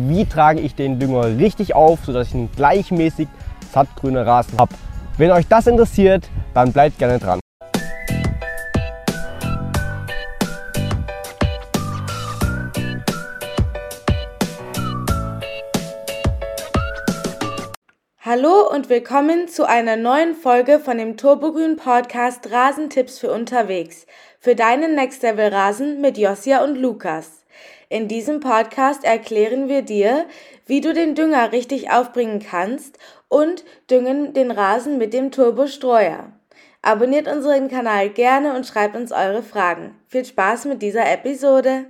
wie trage ich den Dünger richtig auf, sodass ich einen gleichmäßig sattgrünen Rasen habe. Wenn euch das interessiert, dann bleibt gerne dran. Hallo und willkommen zu einer neuen Folge von dem Turbogrün Podcast Rasentipps für unterwegs. Für deinen Next Level Rasen mit Josia und Lukas. In diesem Podcast erklären wir dir, wie du den Dünger richtig aufbringen kannst und düngen den Rasen mit dem Turbo-Streuer. Abonniert unseren Kanal gerne und schreibt uns eure Fragen. Viel Spaß mit dieser Episode!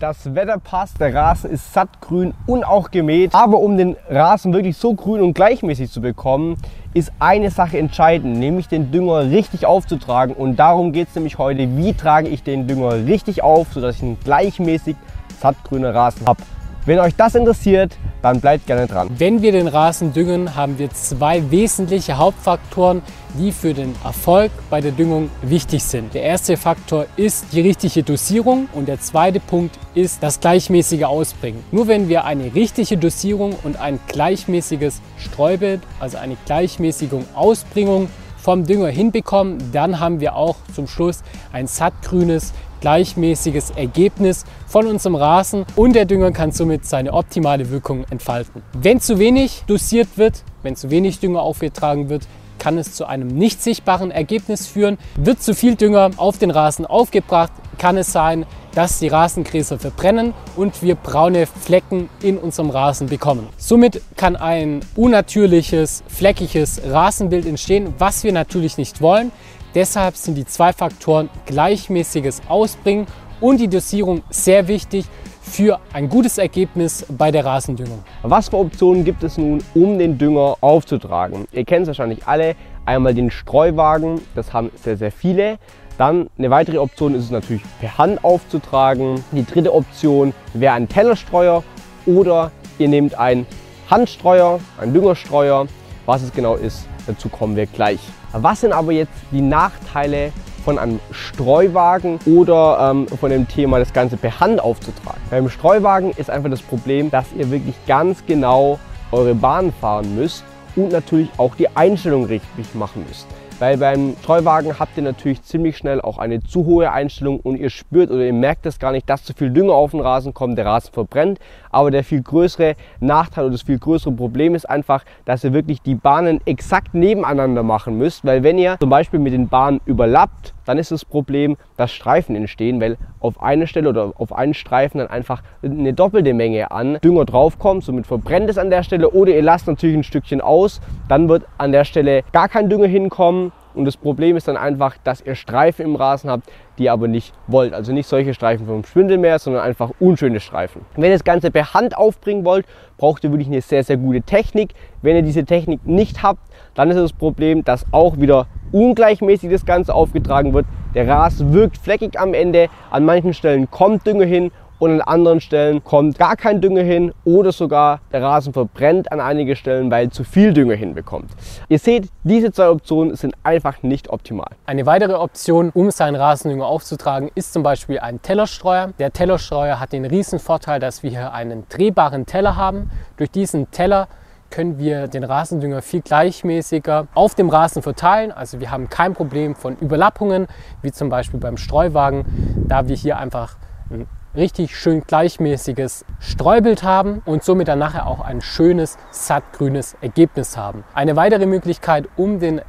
Das Wetter passt, der Rasen ist sattgrün und auch gemäht. Aber um den Rasen wirklich so grün und gleichmäßig zu bekommen, ist eine Sache entscheidend, nämlich den Dünger richtig aufzutragen. Und darum geht es nämlich heute, wie trage ich den Dünger richtig auf, sodass ich einen gleichmäßig sattgrünen Rasen habe. Wenn euch das interessiert, dann bleibt gerne dran. Wenn wir den Rasen düngen, haben wir zwei wesentliche Hauptfaktoren, die für den Erfolg bei der Düngung wichtig sind. Der erste Faktor ist die richtige Dosierung und der zweite Punkt ist das gleichmäßige Ausbringen. Nur wenn wir eine richtige Dosierung und ein gleichmäßiges Streubild, also eine gleichmäßige Ausbringung vom Dünger hinbekommen, dann haben wir auch zum Schluss ein sattgrünes, gleichmäßiges Ergebnis von unserem Rasen und der Dünger kann somit seine optimale Wirkung entfalten. Wenn zu wenig dosiert wird, wenn zu wenig Dünger aufgetragen wird, kann es zu einem nicht sichtbaren Ergebnis führen. Wird zu viel Dünger auf den Rasen aufgebracht, kann es sein, dass die Rasengräser verbrennen und wir braune Flecken in unserem Rasen bekommen. Somit kann ein unnatürliches, fleckiges Rasenbild entstehen, was wir natürlich nicht wollen. Deshalb sind die zwei Faktoren gleichmäßiges Ausbringen und die Dosierung sehr wichtig für ein gutes Ergebnis bei der Rasendüngung. Was für Optionen gibt es nun, um den Dünger aufzutragen? Ihr kennt es wahrscheinlich alle. Einmal den Streuwagen, das haben sehr, sehr viele. Dann eine weitere Option ist es natürlich per Hand aufzutragen. Die dritte Option wäre ein Tellerstreuer oder ihr nehmt einen Handstreuer, einen Düngerstreuer. Was es genau ist, dazu kommen wir gleich. Was sind aber jetzt die Nachteile von einem Streuwagen oder ähm, von dem Thema, das Ganze per Hand aufzutragen? Beim Streuwagen ist einfach das Problem, dass ihr wirklich ganz genau eure Bahn fahren müsst und natürlich auch die Einstellung richtig machen müsst. Weil beim Streuwagen habt ihr natürlich ziemlich schnell auch eine zu hohe Einstellung und ihr spürt oder ihr merkt es gar nicht, dass zu viel Dünger auf den Rasen kommt, der Rasen verbrennt. Aber der viel größere Nachteil oder das viel größere Problem ist einfach, dass ihr wirklich die Bahnen exakt nebeneinander machen müsst. Weil wenn ihr zum Beispiel mit den Bahnen überlappt, dann ist das Problem, dass Streifen entstehen, weil auf eine Stelle oder auf einen Streifen dann einfach eine doppelte Menge an Dünger draufkommt. Somit verbrennt es an der Stelle oder ihr lasst natürlich ein Stückchen aus. Dann wird an der Stelle gar kein Dünger hinkommen. Und das Problem ist dann einfach, dass ihr Streifen im Rasen habt, die ihr aber nicht wollt. Also nicht solche Streifen vom Schwindelmeer, sondern einfach unschöne Streifen. Wenn ihr das Ganze per Hand aufbringen wollt, braucht ihr wirklich eine sehr, sehr gute Technik. Wenn ihr diese Technik nicht habt, dann ist das Problem, dass auch wieder ungleichmäßig das Ganze aufgetragen wird. Der Rasen wirkt fleckig am Ende. An manchen Stellen kommt Dünger hin und an anderen Stellen kommt gar kein Dünger hin oder sogar der Rasen verbrennt an einigen Stellen, weil zu viel Dünger hinbekommt. Ihr seht, diese zwei Optionen sind einfach nicht optimal. Eine weitere Option, um seinen Rasendünger aufzutragen, ist zum Beispiel ein Tellerstreuer. Der Tellerstreuer hat den riesen Vorteil, dass wir hier einen drehbaren Teller haben. Durch diesen Teller können wir den Rasendünger viel gleichmäßiger auf dem Rasen verteilen. Also wir haben kein Problem von Überlappungen, wie zum Beispiel beim Streuwagen, da wir hier einfach ein richtig schön gleichmäßiges Streubild haben und somit dann nachher auch ein schönes sattgrünes Ergebnis haben. Eine weitere Möglichkeit, um den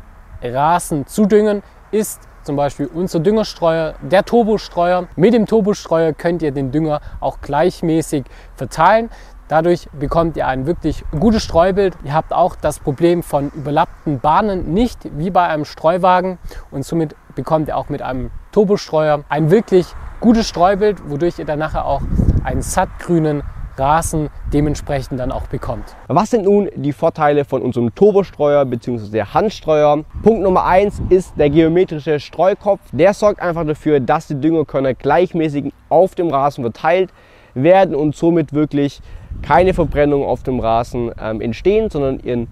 Rasen zu düngen, ist zum Beispiel unser Düngerstreuer, der Turbostreuer. Mit dem Turbostreuer könnt ihr den Dünger auch gleichmäßig verteilen. Dadurch bekommt ihr ein wirklich gutes Streubild. Ihr habt auch das Problem von überlappten Bahnen nicht wie bei einem Streuwagen und somit bekommt ihr auch mit einem Turbostreuer ein wirklich gutes Streubild, wodurch ihr dann nachher auch einen sattgrünen Rasen dementsprechend dann auch bekommt. Was sind nun die Vorteile von unserem Turbostreuer bzw. Handstreuer? Punkt Nummer 1 ist der geometrische Streukopf. Der sorgt einfach dafür, dass die Düngerkörner gleichmäßig auf dem Rasen verteilt werden und somit wirklich keine Verbrennung auf dem Rasen ähm, entstehen, sondern ihr ein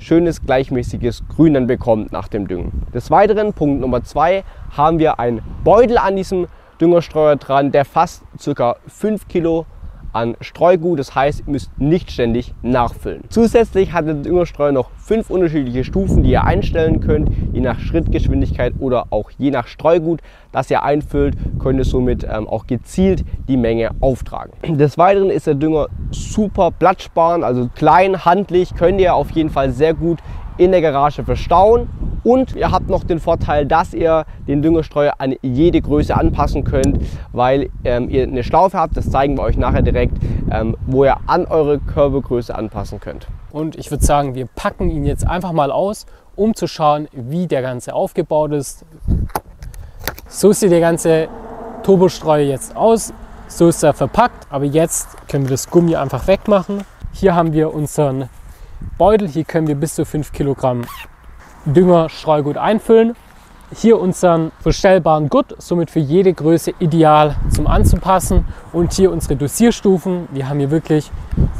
schönes gleichmäßiges Grün dann bekommt nach dem Düngen. Des Weiteren, Punkt Nummer 2, haben wir einen Beutel an diesem Düngerstreuer dran, der fast ca. 5 Kilo an Streugut. Das heißt, ihr müsst nicht ständig nachfüllen. Zusätzlich hat der Düngerstreuer noch fünf unterschiedliche Stufen, die ihr einstellen könnt, je nach Schrittgeschwindigkeit oder auch je nach Streugut, das ihr einfüllt, könnt ihr somit ähm, auch gezielt die Menge auftragen. Des Weiteren ist der Dünger super platzsparend, also klein, handlich, könnt ihr auf jeden Fall sehr gut in der Garage verstauen und ihr habt noch den Vorteil, dass ihr den Düngerstreuer an jede Größe anpassen könnt, weil ähm, ihr eine Schlaufe habt, das zeigen wir euch nachher direkt, ähm, wo ihr an eure Körpergröße anpassen könnt. Und ich würde sagen, wir packen ihn jetzt einfach mal aus, um zu schauen, wie der Ganze aufgebaut ist. So sieht der ganze Turbostreuer jetzt aus. So ist er verpackt, aber jetzt können wir das Gummi einfach wegmachen. Hier haben wir unseren Beutel. Hier können wir bis zu 5 Kilogramm Dünger, Streugut einfüllen. Hier unseren verstellbaren Gurt, somit für jede Größe ideal zum Anzupassen. Und hier unsere Dosierstufen. Wir haben hier wirklich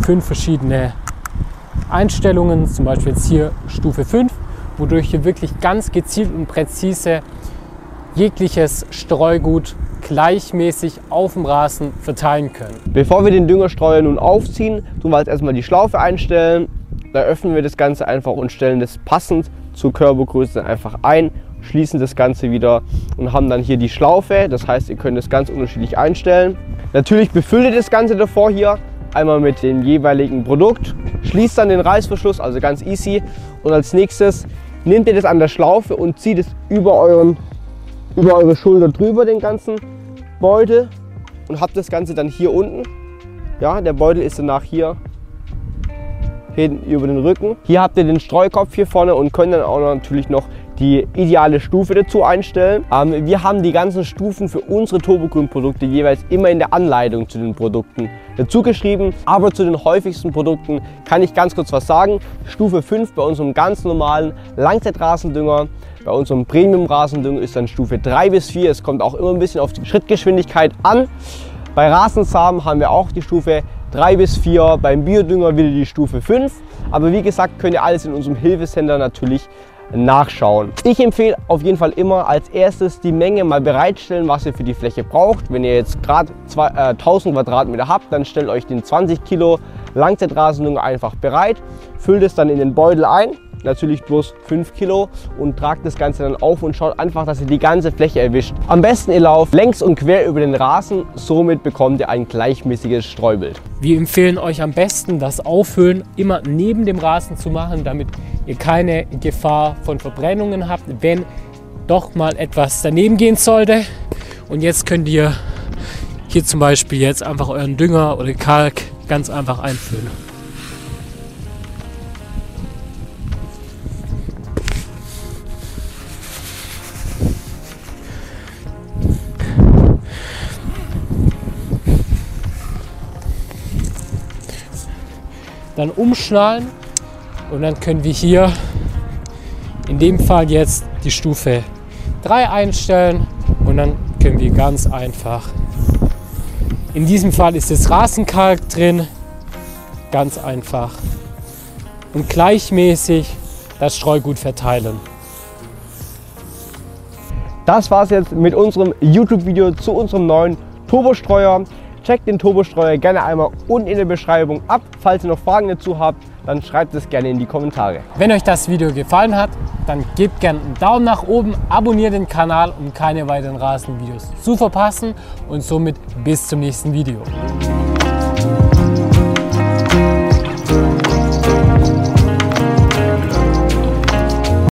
fünf verschiedene Einstellungen, zum Beispiel jetzt hier Stufe 5, wodurch wir wirklich ganz gezielt und präzise jegliches Streugut gleichmäßig auf dem Rasen verteilen können. Bevor wir den Düngerstreuer nun aufziehen, tun wir jetzt erstmal die Schlaufe einstellen. Da öffnen wir das Ganze einfach und stellen das passend zur Körpergröße einfach ein, schließen das Ganze wieder und haben dann hier die Schlaufe. Das heißt, ihr könnt es ganz unterschiedlich einstellen. Natürlich befüllt ihr das Ganze davor hier einmal mit dem jeweiligen Produkt, schließt dann den Reißverschluss, also ganz easy. Und als nächstes nehmt ihr das an der Schlaufe und zieht es über, euren, über eure Schulter drüber, den ganzen Beutel. Und habt das Ganze dann hier unten. Ja, der Beutel ist danach hier hinten über den Rücken. Hier habt ihr den Streukopf hier vorne und könnt dann auch natürlich noch die ideale Stufe dazu einstellen. Ähm, wir haben die ganzen Stufen für unsere Turbogrün-Produkte jeweils immer in der Anleitung zu den Produkten dazu geschrieben. Aber zu den häufigsten Produkten kann ich ganz kurz was sagen. Stufe 5 bei unserem ganz normalen Langzeitrasendünger. Bei unserem Premium-Rasendünger ist dann Stufe 3 bis 4. Es kommt auch immer ein bisschen auf die Schrittgeschwindigkeit an. Bei Rasensamen haben wir auch die Stufe 3 bis 4, beim Biodünger wieder die Stufe 5. Aber wie gesagt, könnt ihr alles in unserem Hilfesender natürlich nachschauen. Ich empfehle auf jeden Fall immer als erstes die Menge mal bereitstellen, was ihr für die Fläche braucht. Wenn ihr jetzt gerade äh, 1000 Quadratmeter habt, dann stellt euch den 20 Kilo Langzeitrasendünger einfach bereit, füllt es dann in den Beutel ein natürlich bloß 5 Kilo und tragt das Ganze dann auf und schaut einfach, dass ihr die ganze Fläche erwischt. Am besten ihr lauft längs und quer über den Rasen, somit bekommt ihr ein gleichmäßiges Streubild. Wir empfehlen euch am besten das Auffüllen immer neben dem Rasen zu machen, damit ihr keine Gefahr von Verbrennungen habt, wenn doch mal etwas daneben gehen sollte. Und jetzt könnt ihr hier zum Beispiel jetzt einfach euren Dünger oder Kalk ganz einfach einfüllen. Dann umschnallen und dann können wir hier in dem Fall jetzt die Stufe 3 einstellen und dann können wir ganz einfach, in diesem Fall ist das Rasenkalk drin, ganz einfach und gleichmäßig das Streugut verteilen. Das war es jetzt mit unserem YouTube-Video zu unserem neuen Turbostreuer. Checkt den Turbostreuer gerne einmal unten in der Beschreibung ab. Falls ihr noch Fragen dazu habt, dann schreibt es gerne in die Kommentare. Wenn euch das Video gefallen hat, dann gebt gerne einen Daumen nach oben, abonniert den Kanal, um keine weiteren Rasenvideos zu verpassen und somit bis zum nächsten Video.